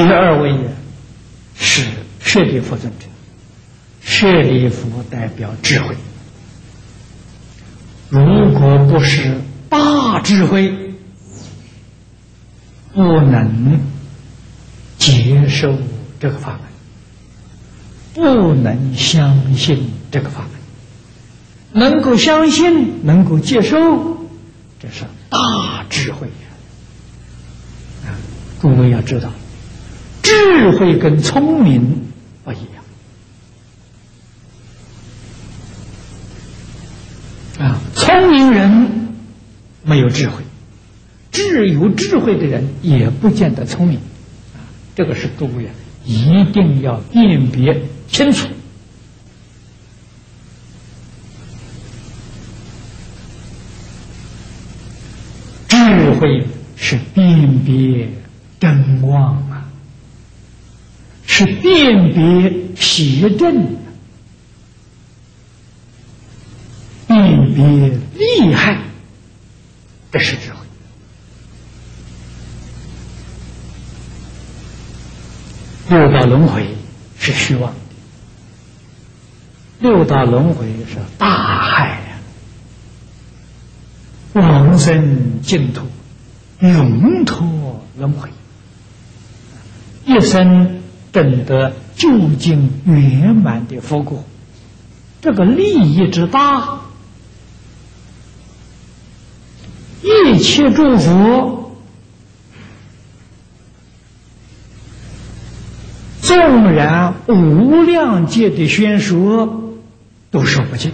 第二位呢是舍利弗尊者，舍利弗代表智慧。如果不是大智慧，不能接受这个法门，不能相信这个法门，能够相信，能够接受，这是大智慧！啊，各位要知道，智慧跟聪明不一样啊，聪明人没有智慧。智有智慧的人也不见得聪明，啊，这个是各位啊，一定要辨别清楚。智慧是辨别真妄，是辨别邪正，辨别利害，这是智慧。六道轮回是虚妄，六道轮回是大害呀！往生净土，永脱轮回，一生证得究竟圆满的佛果，这个利益之大，一切诸佛。纵然无量界的宣说都说不尽，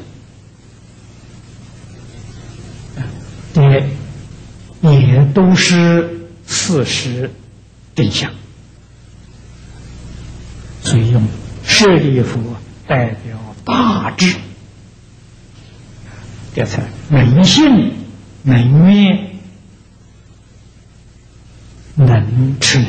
也也都是事实真相，所以用舍利佛代表大智，这才能信能愿能持。